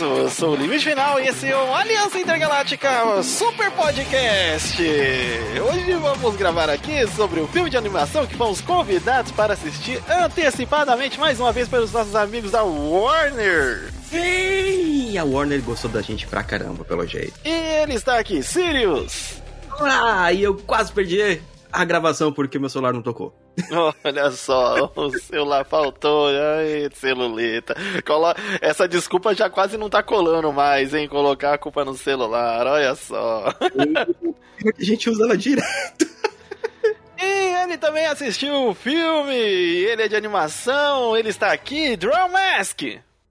eu sou o Limite Final e esse é o Aliança Intergaláctica Super Podcast. Hoje vamos gravar aqui sobre o filme de animação que fomos convidados para assistir antecipadamente mais uma vez pelos nossos amigos da Warner. Sim! A Warner gostou da gente pra caramba, pelo jeito. E ele está aqui, Sirius. Ah, e eu quase perdi a gravação porque meu celular não tocou. Olha só, o celular faltou, ai, celuleta. Colo... Essa desculpa já quase não tá colando mais, hein? Colocar a culpa no celular, olha só. A gente usa ela direto. E ele também assistiu o filme, ele é de animação, ele está aqui, Draw Mask.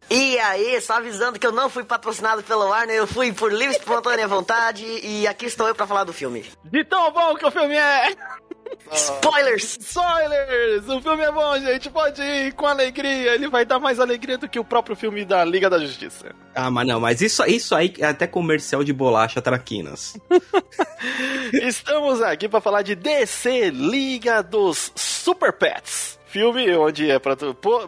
E aí, só avisando que eu não fui patrocinado pela Warner, eu fui por livre e espontânea vontade e aqui estou eu pra falar do filme. De tão bom que o filme é! Spoilers! Spoilers! O filme é bom, gente, pode ir com alegria, ele vai dar mais alegria do que o próprio filme da Liga da Justiça. Ah, mas não, mas isso, isso aí é até comercial de bolacha traquinas. Estamos aqui para falar de DC Liga dos Super Pets filme onde é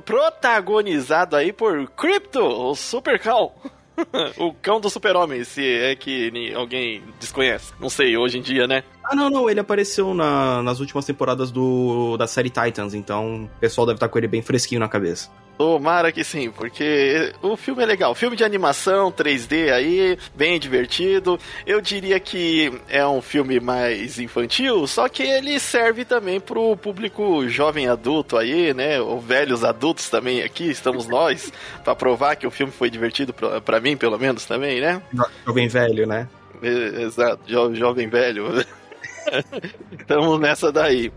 protagonizado aí por Crypto, o Super Cão. o cão do super-homem, se é que alguém desconhece. Não sei, hoje em dia, né? Ah, não, não, ele apareceu na, nas últimas temporadas do, da série Titans, então o pessoal deve estar com ele bem fresquinho na cabeça. Tomara que sim, porque o filme é legal. Filme de animação 3D aí, bem divertido. Eu diria que é um filme mais infantil, só que ele serve também pro público jovem adulto aí, né? Ou velhos adultos também aqui, estamos nós, para provar que o filme foi divertido para mim, pelo menos também, né? Jovem velho, né? Exato, jo jovem velho. Estamos nessa daí.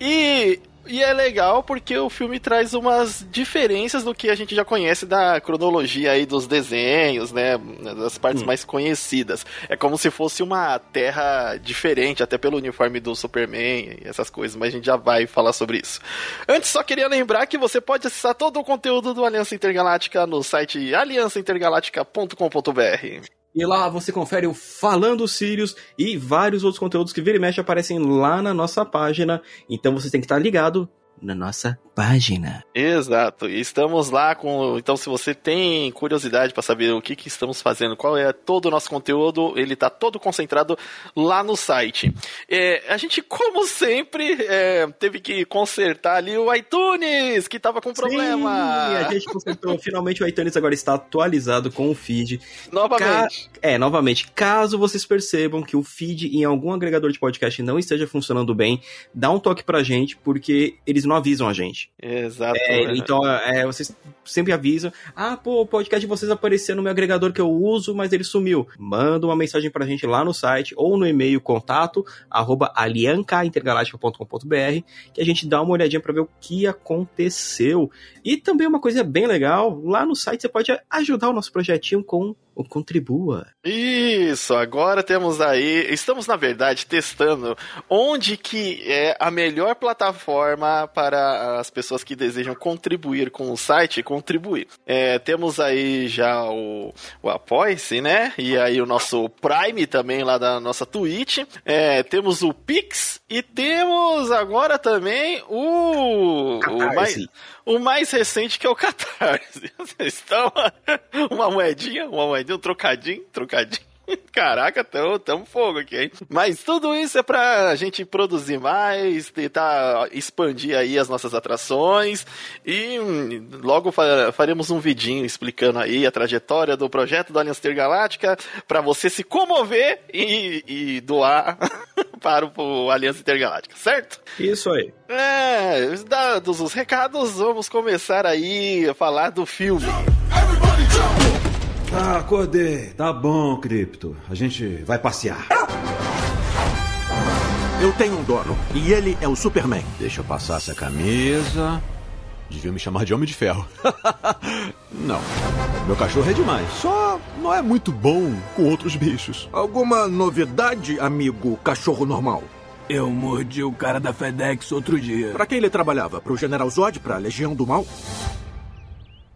E e é legal porque o filme traz umas diferenças do que a gente já conhece da cronologia aí dos desenhos, né? Das partes hum. mais conhecidas. É como se fosse uma terra diferente, até pelo uniforme do Superman e essas coisas, mas a gente já vai falar sobre isso. Antes, só queria lembrar que você pode acessar todo o conteúdo do Aliança Intergaláctica no site aliançaintergaláctica.com.br. E lá você confere o Falando Sirius e vários outros conteúdos que vira e mexe aparecem lá na nossa página. Então você tem que estar ligado na nossa página. Exato. E estamos lá com. Então, se você tem curiosidade para saber o que, que estamos fazendo, qual é todo o nosso conteúdo, ele está todo concentrado lá no site. É, a gente, como sempre, é, teve que consertar ali o iTunes, que estava com problema. Sim, a gente consertou. Finalmente o iTunes agora está atualizado com o feed. Novamente. Ca... É, novamente. Caso vocês percebam que o feed em algum agregador de podcast não esteja funcionando bem, dá um toque pra gente, porque eles não avisam a gente. Exato. É, então, é, vocês sempre avisam: ah, pô, o podcast de vocês apareceu no meu agregador que eu uso, mas ele sumiu. Manda uma mensagem pra gente lá no site ou no e-mail contato arroba aliancaintergaláctica.com.br que a gente dá uma olhadinha para ver o que aconteceu. E também uma coisa bem legal, lá no site você pode ajudar o nosso projetinho com Contribua. Isso, agora temos aí, estamos na verdade testando onde que é a melhor plataforma para as pessoas que desejam contribuir com o site, contribuir. É, temos aí já o, o Apoia-se, né? E aí o nosso Prime também lá da nossa Twitch. É, temos o Pix e temos agora também o, o mais, o mais recente que é o Catarse. Então, uma moedinha, uma moedinha, um trocadinho, trocadinho. Caraca, tamo, tamo fogo aqui, hein? Mas tudo isso é pra gente produzir mais, tentar expandir aí as nossas atrações e hum, logo faremos um vidinho explicando aí a trajetória do projeto da Aliança Intergaláctica para você se comover e, e doar para o Aliança Intergaláctica, certo? Isso aí. É, dados os recados, vamos começar aí a falar do filme. Everybody jump! Ah, acordei. Tá bom, Cripto. A gente vai passear. Eu tenho um dono e ele é o Superman. Deixa eu passar essa camisa. Devia me chamar de Homem de Ferro. não. Meu cachorro é demais. Só não é muito bom com outros bichos. Alguma novidade, amigo cachorro normal? Eu mordi o cara da FedEx outro dia. Para quem ele trabalhava? Pro General Zod? Pra Legião do Mal?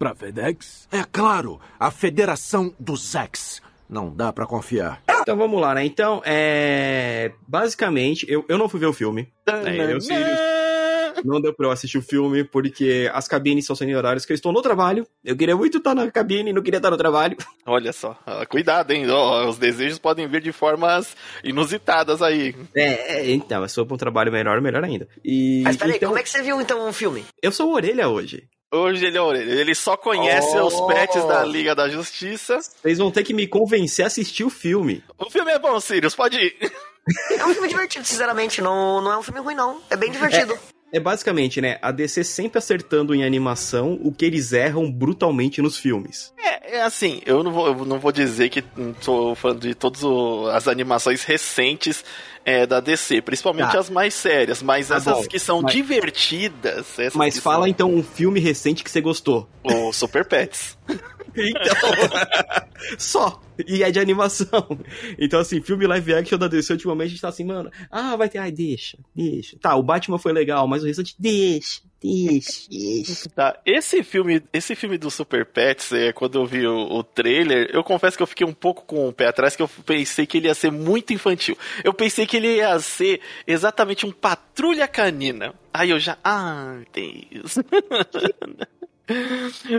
Pra FedEx? É claro, a Federação dos Ex. Não dá para confiar. Então vamos lá, né? Então, é. Basicamente, eu, eu não fui ver o filme. Né? Eu, Sirius. não deu pra eu assistir o filme, porque as cabines são sem horários que eu estou no trabalho. Eu queria muito estar na cabine, não queria estar no trabalho. Olha só, cuidado, hein? Os desejos podem vir de formas inusitadas aí. É, é, então, se for pra um trabalho melhor, melhor ainda. E, Mas peraí, então, como é que você viu então o filme? eu sou orelha hoje. Hoje ele é orelha. Ele só conhece Oh. os pets da Liga da Justiça. Vocês vão ter que me convencer a assistir o filme. O filme é bom, Sirius, pode ir. É um filme divertido, sinceramente. Não, não é um filme ruim, não. É bem divertido. É basicamente, né, a DC sempre acertando em animação o que eles erram brutalmente nos filmes. É, é assim, eu não vou, eu não vou dizer que sou fã de todas as animações recentes é, da DC, principalmente Tá. as mais sérias, mas Tá essas bom, que são mas- divertidas. Mas fala são então um filme recente que você gostou. O Super Pets. Então, só. E é de animação. Então, assim, filme live action da DC ultimamente a gente tá assim, mano, ah, vai ter, ai, deixa, deixa. Tá, o Batman foi legal, mas o restante, deixa, deixa, deixa. Tá, esse filme, esse filme do Super Pets, é, quando eu vi o, o trailer, eu confesso que eu fiquei um pouco com o pé atrás, que eu pensei que ele ia ser muito infantil. Eu pensei que ele ia ser exatamente um patrulha canina. Aí eu já, ah, Deus.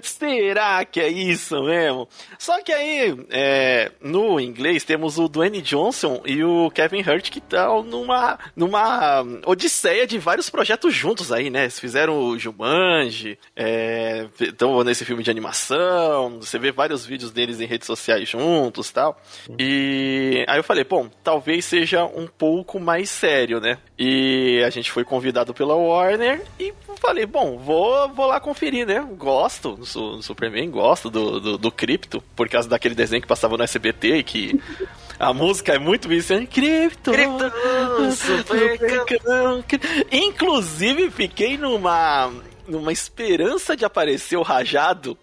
Será que é isso mesmo? Só que aí, é, no inglês, temos o Dwayne Johnson e o Kevin Hurt que estão numa, numa odisseia de vários projetos juntos aí, né? Eles fizeram o Jumanji, estão nesse filme de animação, você vê vários vídeos deles em redes sociais juntos tal. E aí eu falei, bom, talvez seja um pouco mais sério, né? E a gente foi convidado pela Warner e falei, bom, vou, vou lá conferir, né? Gosto do, do Superman, gosto do, do, do Crypto, por causa daquele desenho que passava no SBT e que a música é muito viciante. Crypto! Crypto, Inclusive, fiquei numa, numa esperança de aparecer o Rajado.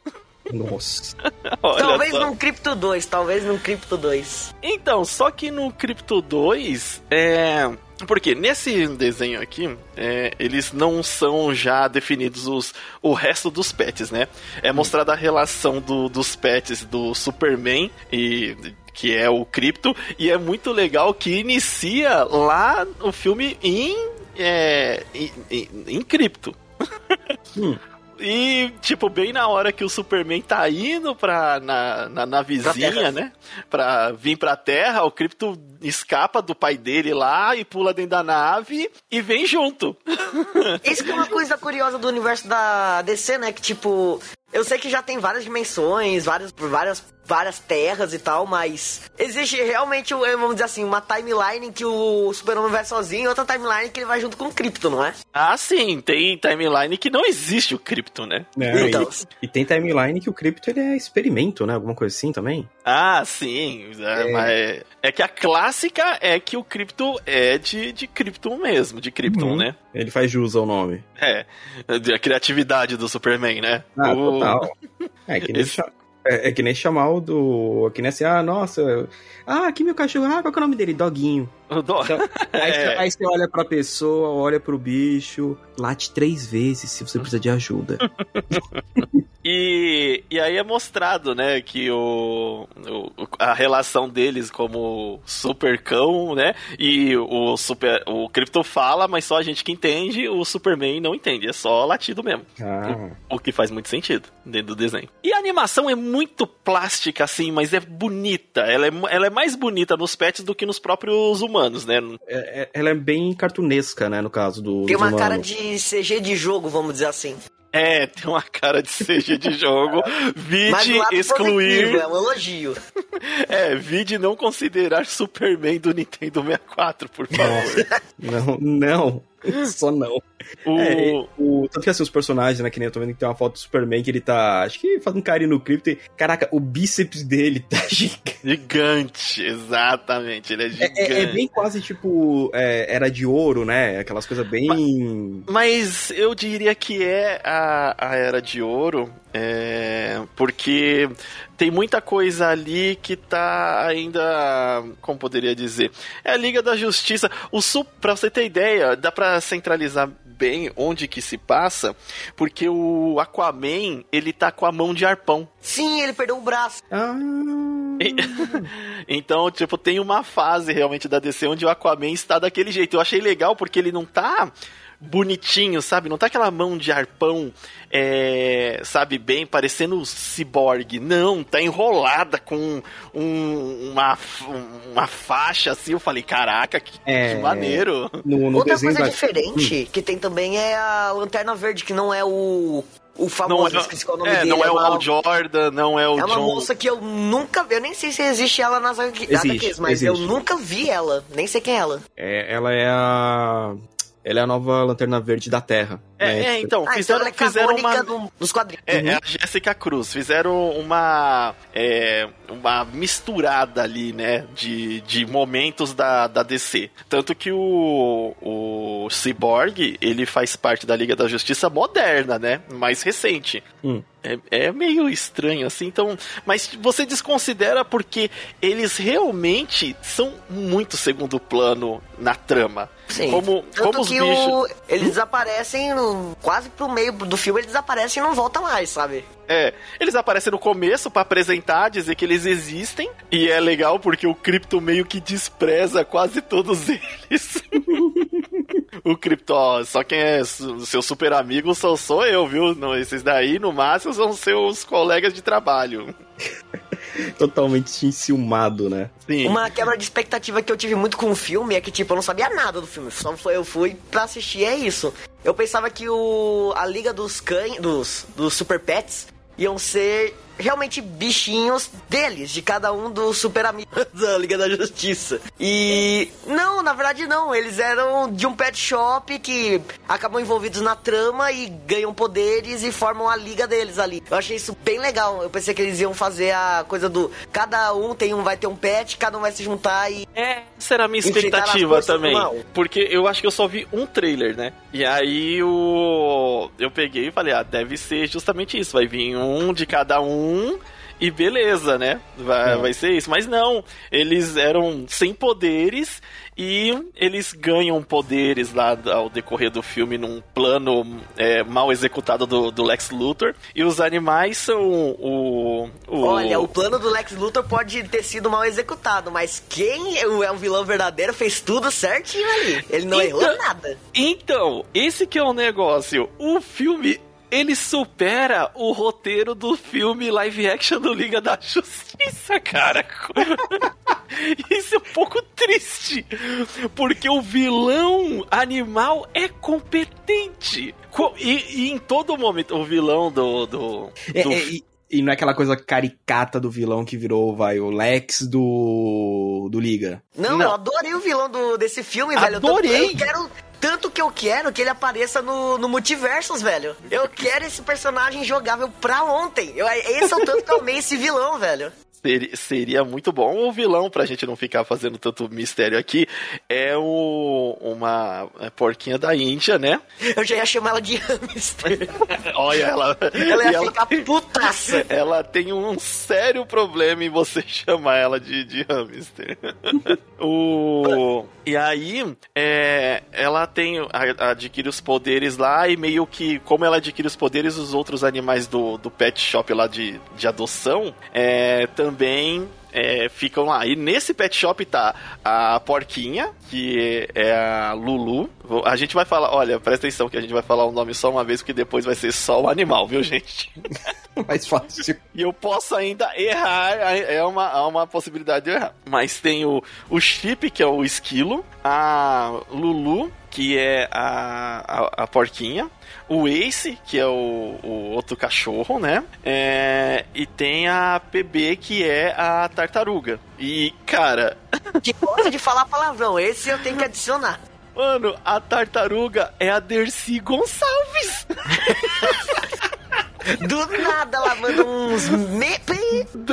Nossa. Talvez só. num Crypto 2, talvez num Crypto 2. Então, só que no Crypto 2, é. Porque nesse desenho aqui, é, eles não são já definidos os, o resto dos pets, né? É mostrada a relação do- dos pets do Superman e que é o Crypto, e é muito legal que inicia lá o filme em, é, em, em, em Crypto. E, tipo, bem na hora que o Superman tá indo pra, na, na navezinha, né? Pra vir pra Terra, o Krypto escapa do pai dele lá e pula dentro da nave e vem junto. Isso que é uma coisa curiosa do universo da DC, né? Que tipo, eu sei que já tem várias dimensões, várias, várias, várias terras e tal, mas existe realmente, vamos dizer assim, uma timeline em que o Super-Homem vai sozinho e outra timeline que ele vai junto com o Krypto, não é? Ah, sim, tem timeline que não existe o Krypto, né? Né, Então. e, e tem timeline que o Crypto ele é experimento, né? Alguma coisa assim também. Ah, sim. É, mas é que a clássica é que o Krypto é de, de Krypton mesmo, de Krypton, Uhum. né? Ele faz jus ao nome. É, a criatividade do Superman, né? Ah, O- total. É que nem, Esse- é, é que nem chamar o do. É que nem assim, ah, nossa. Ah, aqui meu cachorro, ah, qual que é o nome dele? Doguinho. o Dó- Então, aí, É. você- aí você olha pra pessoa, olha pro bicho, late três vezes se você precisa de ajuda. E, e aí é mostrado, né, que o, o- a relação deles como super cão, né, e o super o Krypto fala, mas só a gente que entende, o Superman não entende, é só latido mesmo. Ah, O que faz muito sentido dentro do desenho. E a animação é muito plástica, assim, mas é bonita. Ela é, ela é mais bonita nos pets do que nos próprios humanos, né? é- é- ela é bem cartunesca, né, no caso do. Tem uma cara humanos. de CG de jogo, vamos dizer assim. É, tem uma cara de CG de jogo. Vide excluir. positivo, é um elogio. É, vide não considerar Superman do Nintendo 64, por favor. Não, não. Só não. O... É, o, tanto que assim, os personagens, né, que nem eu tô vendo que tem uma foto do Superman que ele tá, acho que fazendo um carinho no cripto e, caraca, o bíceps dele tá gigante. Gigante, exatamente, ele é É, gigante. é- é bem quase tipo, é, era de ouro, né, aquelas coisas bem... Mas eu diria que é a, a Era de Ouro, é, porque tem muita coisa ali que tá ainda, como poderia dizer, é a Liga da Justiça. O Su- pra você ter ideia, dá pra centralizar bem onde que se passa, porque o Aquaman, ele tá com a mão de arpão. Sim, ele perdeu o braço. Ah, Então, tipo, tem uma fase realmente da DC onde o Aquaman está daquele jeito. Eu achei legal porque ele não tá bonitinho, sabe? Não tá aquela mão de arpão, é, sabe, bem, parecendo ciborgue. Não, tá enrolada com um- uma, uma faixa assim. Eu falei, caraca, que, É. que maneiro. No, no Outra coisa da- diferente que tem também é a Lanterna Verde, que não é o, o Não famoso, é, esqueci qual é o nome é, dele. não é o uma- Al Jordan, não é o É uma John. moça que eu nunca vi, eu nem sei se existe ela nas Existe, HQs, mas eu existe. nunca vi ela, nem sei quem é ela. É, ela é a. Ela é a nova Lanterna Verde da Terra. É, né? é, então, Ah, fizeram, então ela é fizeram canônica uma. no- nos quadrinhos. É, é a Jéssica Cruz. Fizeram uma, é, uma misturada ali, né? De, de momentos da, da DC. Tanto que o, o Cyborg, ele faz parte da Liga da Justiça moderna, né? Mais recente. Hum. É, é meio estranho, assim, então. Mas você desconsidera porque eles realmente são muito segundo plano na trama. Sim. Como, Tanto como os que bichos. o- eles desaparecem no- quase pro meio do filme, eles desaparecem e não voltam mais, sabe? É, eles aparecem no começo pra apresentar, dizer que eles existem. E é legal porque o Crypto meio que despreza quase todos eles. o Crypto, ó, só quem é seu super amigo só sou eu, viu? Não, esses daí, no máximo, são seus colegas de trabalho. Totalmente enciumado, né? Sim. Uma quebra de expectativa que eu tive muito com o filme é que, tipo, eu não sabia nada do filme. Só foi, eu fui pra assistir, é isso. Eu pensava que o a Liga dos Cães, dos, dos Super Pets, iam ser realmente bichinhos deles, de cada um dos super amigos da Liga da Justiça. E não, na verdade não, eles eram de um pet shop que acabam envolvidos na trama e ganham poderes e formam a liga deles ali. Eu achei isso bem legal. Eu pensei que eles iam fazer a coisa do cada um tem um vai ter um pet, cada um vai se juntar e É, essa era a minha expectativa também. Porque eu acho que eu só vi um trailer, né? E aí o. Eu peguei e falei, ah, deve ser justamente isso. Vai vir um de cada um. E beleza, né? Vai, vai ser isso. Mas não, eles eram sem poderes e eles ganham poderes lá ao decorrer do filme num plano é, mal executado do, do Lex Luthor. E os animais são o. o Olha, o plano do Lex Luthor pode ter sido mal executado, mas quem é o é o vilão verdadeiro fez tudo certinho ali. Ele não Então- errou nada. Então, esse que é o negócio. O filme, ele supera o roteiro do filme live action do Liga da Justiça, cara. Isso é um pouco triste. Porque o vilão animal é competente. Co- E, e em todo momento, o vilão do. do, É, do é, e, e não é aquela coisa caricata do vilão que virou, vai, o Lex do. do Liga. Não, Não. eu adorei o vilão do, desse filme, velho. Eu tô- Adorei. Eu quero. Tanto que eu quero que ele apareça no, no Multiversos, velho. Eu quero esse personagem jogável pra ontem. Eu, esse é o tanto que eu amei esse vilão, velho. Seria, seria muito bom. O vilão, pra gente não ficar fazendo tanto mistério aqui, é o, uma é, porquinha da Índia, né? Eu já ia chamar ela de hamster. Olha, ela. Ela ia ficar putaça. ela tem um sério problema em você chamar ela de, de hamster. o, e aí, é, ela tem. adquire os poderes lá e meio que. Como ela adquire os poderes, os outros animais do, do pet shop lá de, de adoção é, também. É, ficam lá. E nesse pet shop tá a porquinha, que é a Lulu. A gente vai falar, olha, presta atenção que a gente vai falar o nome só uma vez, porque depois vai ser só o animal, viu, gente? Mais fácil. E eu posso ainda errar, é uma, há uma possibilidade de eu errar. Mas tem o, o Chip, que é o esquilo, a Lulu, que é a, a, a porquinha, o Ace, que é o, o outro cachorro, né? É, e tem a PB, que é a tartaruga. E, cara, Que gosta de falar palavrão. Esse eu tenho que adicionar. mano, a tartaruga é a Dercy Gonçalves. Do nada ela manda uns.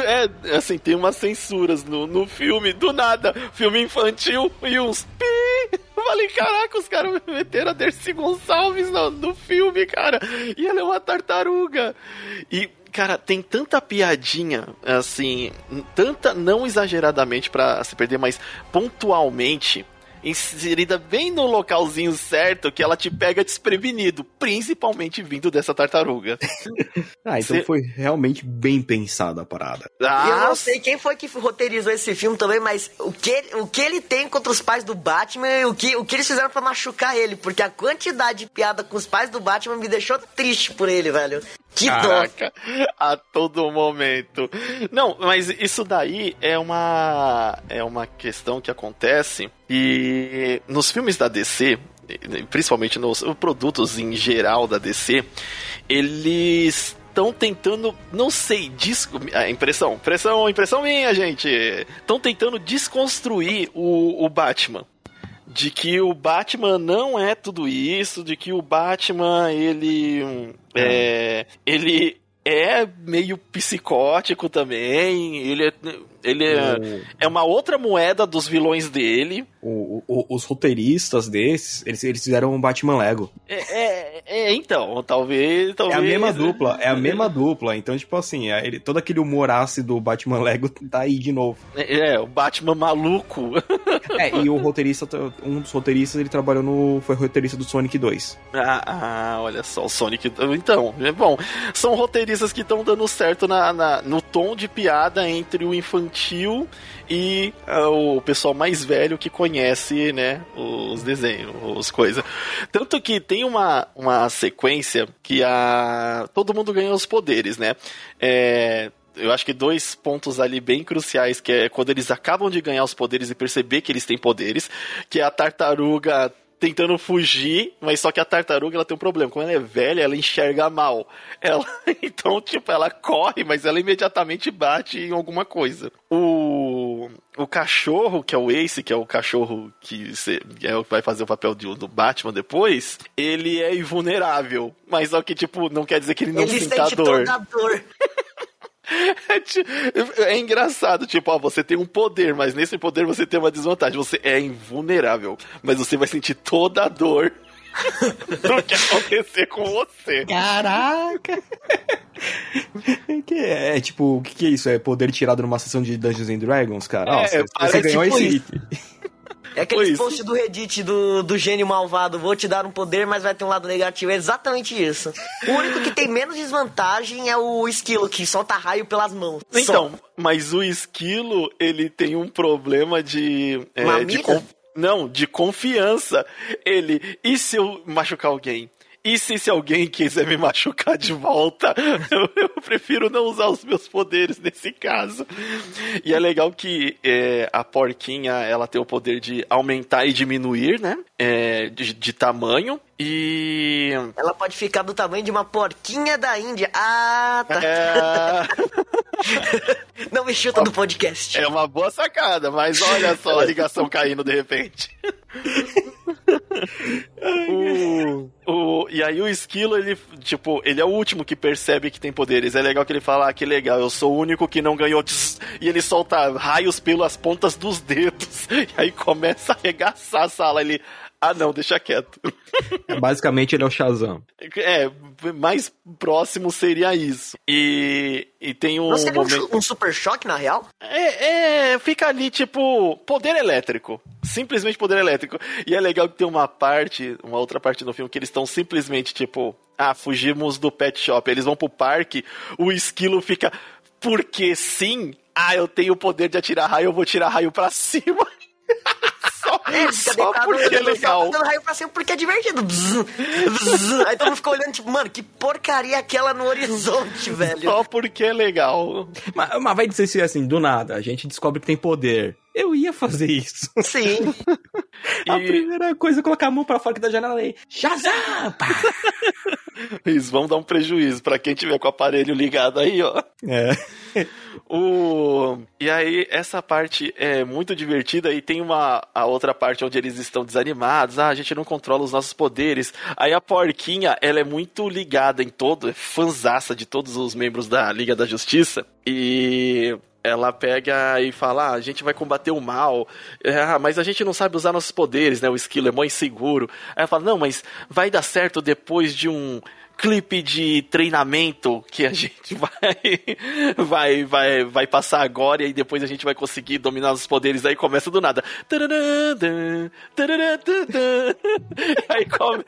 É, assim, tem umas censuras no, no filme, do nada, filme infantil e uns pi. Eu falei, caraca, os caras meteram a Dercy Gonçalves no, no filme, cara. E ela é uma tartaruga. E, cara, tem tanta piadinha, assim, tanta, não exageradamente pra se perder, mas pontualmente. Inserida bem no localzinho certo que ela te pega desprevenido, principalmente vindo dessa tartaruga. Ah, então Cê- foi realmente bem pensada a parada. E eu Ah, não sei quem foi que roteirizou esse filme também, mas o que, o que ele tem contra os pais do Batman e o que, o que eles fizeram pra machucar ele, porque a quantidade de piada com os pais do Batman me deixou triste por ele, velho. Que. Caraca, a todo momento. Não, mas isso daí é uma é uma questão que acontece e nos filmes da DC, principalmente nos produtos em geral da DC, eles estão tentando, não sei, disco, impressão, impressão, impressão minha, gente. Estão tentando desconstruir o, o Batman de que o Batman não é tudo isso, de que o Batman ele hum, é, ele é meio psicótico também, ele é, ele é, é uma outra moeda dos vilões dele. O- o- os roteiristas desses, eles, eles fizeram um Batman Lego. É, é- é, então, talvez, É talvez a mesma dupla, é a mesma dupla. Então, tipo assim, é, ele, todo aquele humor ácido do Batman Lego tá aí de novo. É, o Batman maluco. É, e o roteirista, um dos roteiristas, ele trabalhou no. Foi roteirista do Sonic 2. Ah, ah, olha só, o Sonic. Então, é bom. São roteiristas que estão dando certo na, na- no tom de piada entre o infantil e ah, o pessoal mais velho que conhece, né, os desenhos, os coisas. Tanto que tem uma, uma sequência que a todo mundo ganha os poderes, né? É, eu acho que dois pontos ali bem cruciais, que é quando eles acabam de ganhar os poderes e perceber que eles têm poderes, que é a tartaruga tentando fugir, mas só que a tartaruga ela tem um problema. Quando ela é velha, ela enxerga mal. Ela, então, tipo, ela corre, mas ela imediatamente bate em alguma coisa. O, o cachorro, que é o Ace, que é o cachorro que, cê- que é o que vai fazer o papel de, do Batman depois, ele é invulnerável. Mas só que, tipo, não quer dizer que ele não Ele sinta sente dor. toda a dor. É, é engraçado, tipo, ó, você tem um poder, mas nesse poder você tem uma desvantagem. Você é invulnerável, mas você vai sentir toda a dor do que acontecer com você. Caraca! que é, é, tipo, o que, que é isso? É poder tirado numa sessão de Dungeons and Dragons, cara? É, Ó, você, ganhou tipo esse isso. item. É aquele post do Reddit do, do gênio malvado. Vou te dar um poder, mas vai ter um lado negativo. É exatamente isso. O único que tem menos desvantagem é o esquilo, que solta raio pelas mãos. Só. Então, mas o esquilo, ele tem um problema de. é, de mira? con- Não, de confiança. Ele. E se eu machucar alguém? E se, se alguém quiser me machucar de volta? Eu, eu prefiro não usar os meus poderes nesse caso. E é legal que é, a porquinha ela tem o poder de aumentar e diminuir, né? É, de, de tamanho. E. Ela pode ficar do tamanho de uma porquinha da Índia. Ah, tá. É, Não me chuta do podcast. é uma boa sacada, mas olha só a ligação caindo de repente. o, e aí o esquilo, ele, tipo, ele é o último que percebe que tem poderes. É legal que ele fala, ah, que legal, eu sou o único que não ganhou. tss, E ele solta raios pelas pontas dos dedos. E aí começa a arregaçar a sala. Ele, ah não, deixa quieto. Basicamente, ele é o Shazam. É, mais próximo seria isso. E, e tem um um, momento... um super choque, na real? É, é, fica ali, tipo, poder elétrico. Simplesmente poder elétrico. E é legal que tem uma parte, uma outra parte no filme, que eles estão simplesmente, tipo, ah, fugimos do pet shop. Eles vão pro parque, o esquilo fica, porque sim, ah, eu tenho o poder de atirar raio, eu vou tirar raio pra cima. só É, fica só deitado porque é legal. dando raio pra cima porque é divertido. Bzz, bzz. Aí todo mundo fica olhando, tipo, mano, que porcaria aquela no horizonte, velho. Só porque é legal. Mas, mas vai dizer se assim, do nada, a gente descobre que tem poder. Eu ia fazer isso. Sim. A E- primeira coisa é colocar a mão pra fora da janela aí. Shazam! Pá! Eles vão dar um prejuízo pra quem tiver com o aparelho ligado aí, ó. É. O... E aí, essa parte é muito divertida e tem uma a outra parte onde eles estão desanimados. Ah, a gente não controla os nossos poderes. Aí a porquinha, ela é muito ligada em todo, é fanzaça de todos os membros da Liga da Justiça. E ela pega e fala: ah, a gente vai combater o mal, ah, mas a gente não sabe usar nossos poderes, né? O esquilo é mó inseguro. Aí ela fala: não, mas vai dar certo depois de um clipe de treinamento que a gente vai, vai, vai, vai passar agora e depois a gente vai conseguir dominar os poderes. Aí começa do nada. Aí come,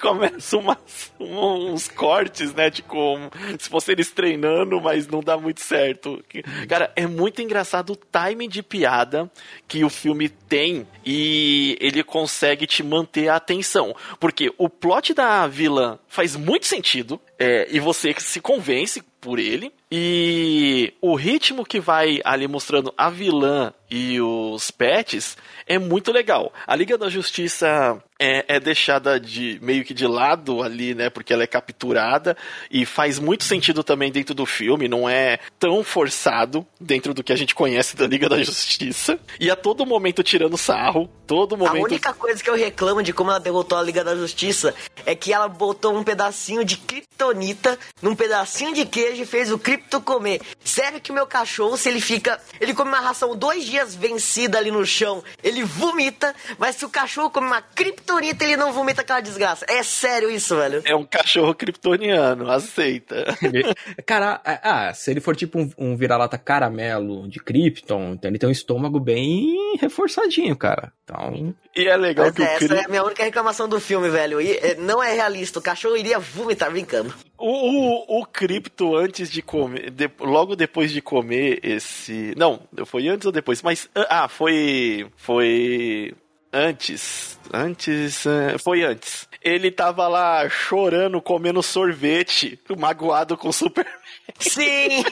começa umas, uns cortes, né? Como se fosse eles treinando, mas não dá muito certo. Cara, é muito engraçado o timing de piada que o filme tem e ele consegue te manter a atenção. Porque o plot da vilã faz muito sentido é, e você se convence por ele. E o ritmo que vai ali mostrando a vilã e os pets é muito legal. A Liga da Justiça é, é, deixada de meio que de lado ali, né? Porque ela é capturada e faz muito sentido também dentro do filme, não é tão forçado dentro do que a gente conhece da Liga da Justiça. E a todo momento tirando sarro, todo momento. A única coisa que eu reclamo de como ela derrotou a Liga da Justiça é que ela botou um pedacinho de kryptonita num pedacinho de queijo e fez o Krypto comer. Sério que o meu cachorro, se ele fica. Ele come uma ração dois dias vencida ali no chão, ele vomita, mas se o cachorro come uma kryptonita, ele não vomita aquela desgraça. É sério isso, velho. É um cachorro kryptoniano, aceita. Cara, ah, se ele for tipo um, um vira-lata caramelo de Krypton, então ele tem um estômago bem reforçadinho, cara. Então. E é legal Mas que essa o Cri- é a minha única reclamação do filme, velho. E, é, não é realista. O cachorro iria vomitar brincando. O, o, o antes de comer, de- logo depois de comer esse. Não, foi antes ou depois? Mas. Ah, foi. Foi. Antes. Antes. eh, Foi antes. Ele tava lá chorando, comendo sorvete, magoado com o Superman. Sim!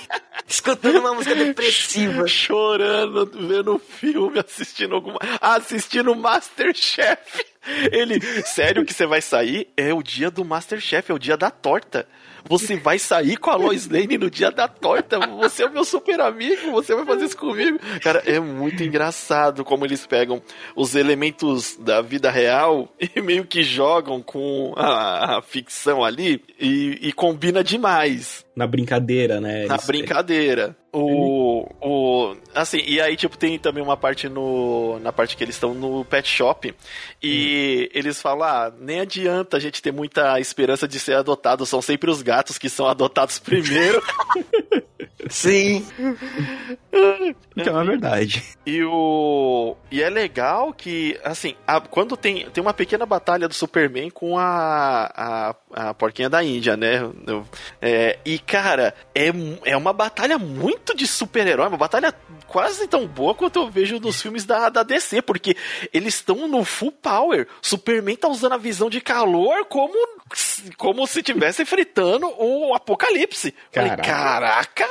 Escutando uma música depressiva. Chorando, vendo filme, assistindo alguma. Assistindo Masterchef. Ele, sério que você vai sair? É o dia do Masterchef, é o dia da torta. Você vai sair com a Lois Lane no dia da torta. Você é o meu super amigo, você vai fazer isso comigo. Cara, é muito engraçado como eles pegam os elementos da vida real e meio que jogam com a, a ficção ali e, e combina demais Na brincadeira, né? na Eles- brincadeira. O, o. Assim, e aí, tipo, tem também uma parte no. Na parte que eles estão no pet shop. E eles falam: ah, nem adianta a gente ter muita esperança de ser adotado. São sempre os gatos que são adotados primeiro. Sim. Então é verdade. E o. E é legal que, assim, a- quando tem, tem uma pequena batalha do Superman com a, a, a porquinha da Índia, né? É, e, cara, é, é uma batalha muito de super-herói, uma batalha quase tão boa quanto eu vejo nos filmes da, da DC, porque eles estão no full power. Superman tá usando a visão de calor como, como se estivesse fritando o apocalipse. Falei, Caraca.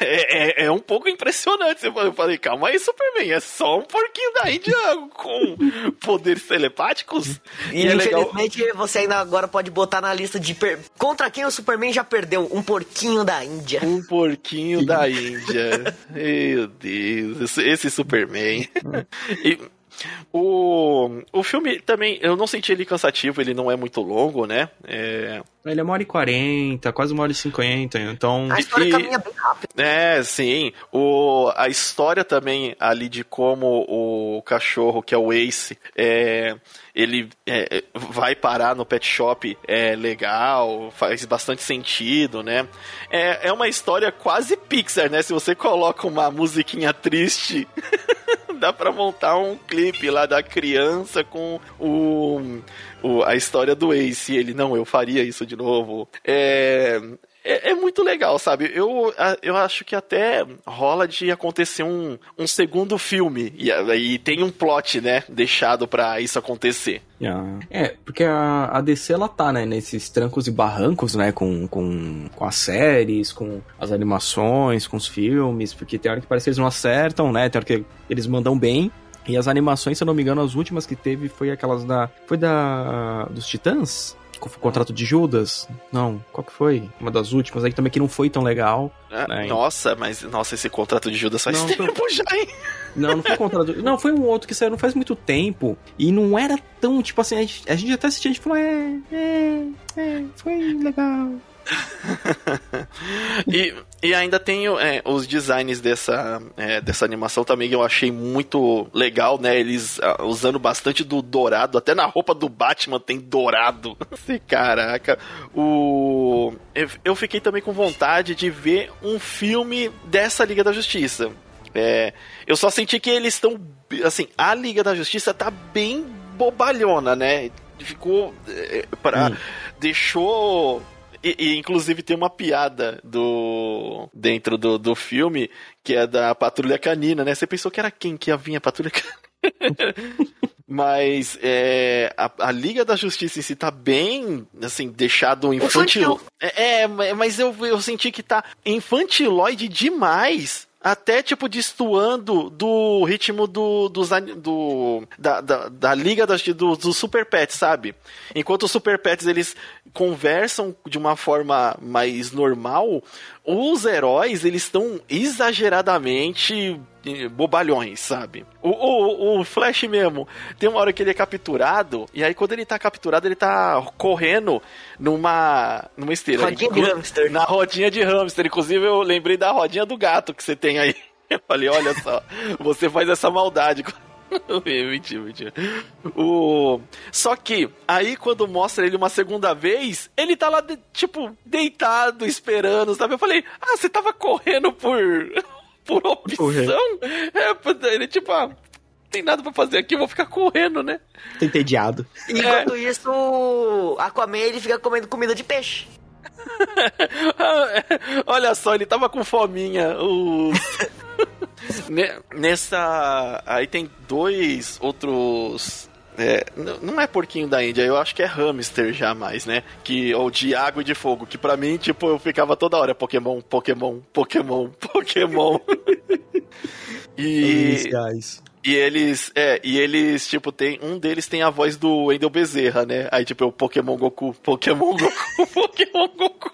É, é, é um pouco impressionante. Eu falei, calma aí, Superman, é só um porquinho da Índia com poderes telepáticos. E, é legal. infelizmente você ainda agora pode botar na lista de per- contra quem o Superman já perdeu um porquinho da Índia. Um porquinho da Índia. Meu Deus, esse, esse Superman. E o, o filme também, eu não senti ele cansativo, ele não é muito longo, né? É, Ele é uma hora e quarenta, quase uma hora e cinquenta, então... A história E- caminha bem rápido. É, sim. O, a história também ali de como o cachorro, que é o Ace, é, ele é, vai parar no pet shop é legal, faz bastante sentido, né? É, é uma história quase Pixar, né? Se você coloca uma musiquinha triste. Dá pra montar um clipe lá da criança com o, o- a história do Ace. Ele, não, eu faria isso de novo. É, é, é muito legal, sabe? Eu, eu acho que até rola de acontecer um, um segundo filme. E aí tem um plot, né? Deixado pra isso acontecer. Ah. É, porque a, a DC ela tá, né, nesses trancos e barrancos, né, com, com, com as séries, com as animações, com os filmes, porque tem hora que parece que eles não acertam, né, tem hora que eles mandam bem. E as animações, se eu não me engano, as últimas que teve foi aquelas da. Foi da. dos Titãs? O contrato de Judas? Não, qual que foi? Uma das últimas aí também que não foi tão legal. Ah, É. Nossa, mas nossa, esse contrato de Judas faz Não, tempo já, hein? Não, não foi o contrato. Não, foi um outro que saiu não faz muito tempo. E não era tão, tipo assim, a gente, a gente até assistia, a gente falou, é, é, é, foi legal. e, e ainda tem é, os designs dessa, é, dessa animação também que eu achei muito legal, né? Eles ah, usando bastante do dourado, até na roupa do Batman tem dourado. Caraca. O, eu, eu fiquei também com vontade de ver um filme dessa Liga da Justiça. É, eu só senti que eles estão. Assim, a Liga da Justiça tá bem bobalhona, né? Ficou. É, pra, hum. Deixou e, e, inclusive tem uma piada do dentro do, do filme que é da Patrulha Canina, né? Você pensou que era quem que ia vir a Patrulha Canina? Mas é, a, a, Liga da Justiça em si tá bem, assim, deixado infantil. É, é, mas eu, eu senti que tá infantiloide demais até tipo destoando do ritmo do, dos, do da, da, da liga das, do, do Super Pets, sabe? Enquanto os Super Pets eles conversam de uma forma mais normal, os heróis eles estão exageradamente bobalhões, sabe? O, o, o, Flash mesmo, tem uma hora que ele é capturado, e aí quando ele tá capturado, ele tá correndo numa, numa esteira. Rodinha de hamster. Na rodinha de hamster. Inclusive, eu lembrei da rodinha do gato que você tem aí. Eu falei, olha só, você faz essa maldade. mentira, mentira. O... Só que, aí quando mostra ele uma segunda vez, ele tá lá, de, tipo, deitado, esperando, sabe? Eu falei, ah, você tava correndo por. Por opção? É, ele, tipo, ah, tem nada para fazer aqui, vou ficar correndo, né? Tá entediado. Enquanto é. isso, Aquaman ele fica comendo comida de peixe. Olha só, ele tava com fominha. Os... Nessa. Aí tem dois outros. É, não é porquinho da Índia, eu acho que é hamster já mais, né? Que, ou de água e de fogo, que pra mim, tipo, eu ficava toda hora Pokémon, Pokémon, Pokémon, Pokémon. e. E eles, é, e eles, tipo, tem. Um deles tem a voz do Wendel Bezerra, né? Aí, tipo, é o Pokémon Goku, Pokémon Goku, Pokémon Goku.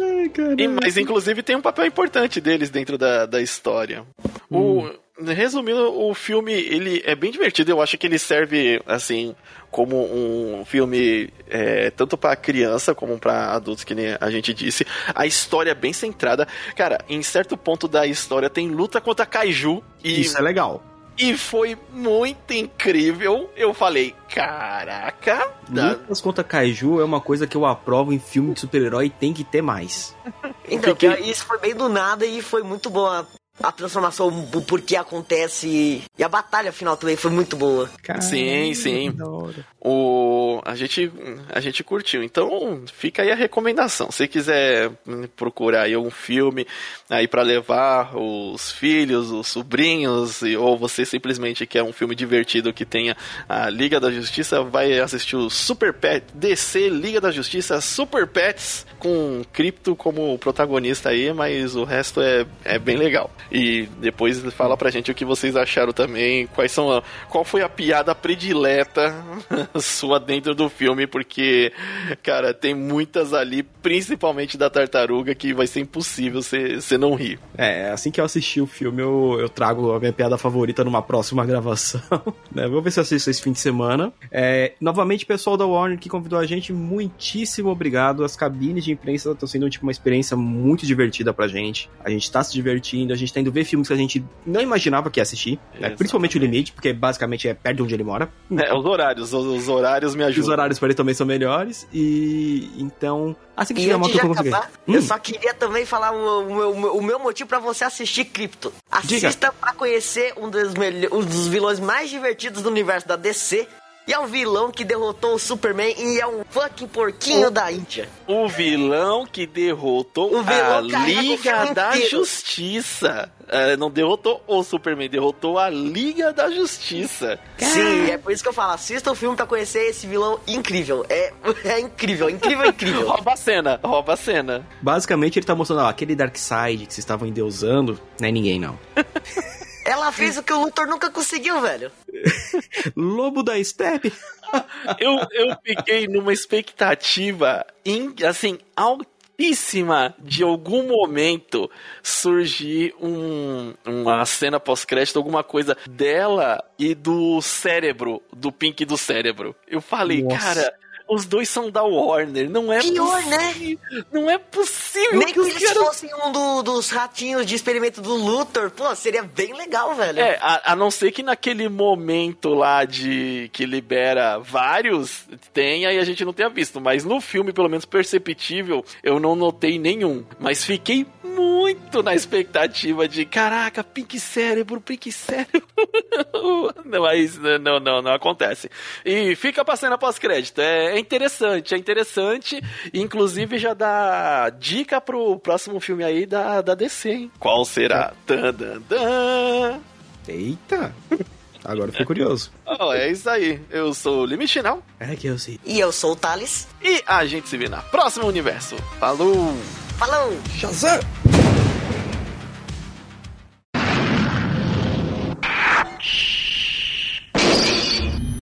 Ai, e, mas, inclusive, tem um papel importante deles dentro da, da história. Hum. O, resumindo, o filme ele é bem divertido. Eu acho que ele serve, assim, como um filme é, tanto para criança como para adultos, que nem a gente disse. A história é bem centrada. Cara, em certo ponto da história tem luta contra Kaiju. E... Isso é legal. E foi muito incrível. Eu falei, caraca. Lutas contra Kaiju é uma coisa que eu aprovo em filme de super-herói e tem que ter mais. Então, Fiquei... isso foi bem do nada e foi muito boa a transformação, o porquê acontece e a batalha final também foi muito boa. Caramba, sim, sim. O a gente a gente curtiu. Então, fica aí a recomendação. Se quiser procurar aí um filme aí para levar os filhos, os sobrinhos ou você simplesmente quer um filme divertido que tenha a Liga da Justiça, vai assistir o Super Pet DC Liga da Justiça Super Pets com Crypto como protagonista aí, mas o resto é, é bem legal. E depois fala pra gente o que vocês acharam também, quais são qual foi a piada predileta sua dentro do filme, porque, cara, tem muitas ali, principalmente da tartaruga, que vai ser impossível você não rir. É, assim que eu assistir o filme, eu, eu trago a minha piada favorita numa próxima gravação. né? Vou ver se eu assisto esse fim de semana. É, novamente, pessoal da Warner que convidou a gente, muitíssimo obrigado. As cabines de imprensa estão sendo tipo, uma experiência muito divertida pra gente. A gente tá se divertindo, a gente tá indo ver filmes que a gente não imaginava que ia assistir, né? principalmente o Limite, porque basicamente é perto de onde ele mora. É, os horários, os, os horários me ajudam. Os horários para ele também são melhores, e então, assim que tiver uma que eu acabar, hum. Eu só queria também falar o, o, o meu motivo para você assistir Crypto. Assista para conhecer um dos, um dos vilões mais divertidos do universo da DC, e é um vilão que derrotou o Superman e é um fucking porquinho o, da Índia. O vilão que derrotou o vilão a Liga da inteiro. Justiça. É, não derrotou o Superman, derrotou a Liga da Justiça. Sim, é por isso que eu falo, assista o filme pra conhecer esse vilão incrível. É, é incrível, incrível, incrível. rouba a cena, rouba a cena. Basicamente ele tá mostrando, ó, aquele Darkseid que vocês estavam endeusando, não é ninguém não. Ela fez o que o Luthor nunca conseguiu, velho. Lobo da Steppe. eu, eu fiquei numa expectativa, in, assim, altíssima de algum momento surgir um, uma cena pós-crédito, alguma coisa dela e do cérebro, do Pink do cérebro. Eu falei, Nossa. cara os dois são da Warner. Não é Pior, possível. Não é possível Nem que eles caras- fossem um do- dos ratinhos de experimento do Luthor, pô, seria bem legal, velho. É, a, a não ser que naquele momento lá de que libera vários, tenha e a gente não tenha visto. Mas no filme, pelo menos perceptível, eu não notei nenhum. Mas fiquei muito na expectativa de caraca, Pink Cérebro, Pink Cérebro. Não, Mas não, não, não acontece. E fica pra cena pós-crédito. É, é interessante, é interessante. Inclusive já dá dica pro próximo filme aí da, da DC, hein? Qual será? Dan, dan, dan. Eita! Agora eu fiquei curioso. Oh, é isso aí. Eu sou o Limite Final É que eu sei. E eu sou o Thales. e a gente se vê na próxima universo. Falou! Falou! Shazam!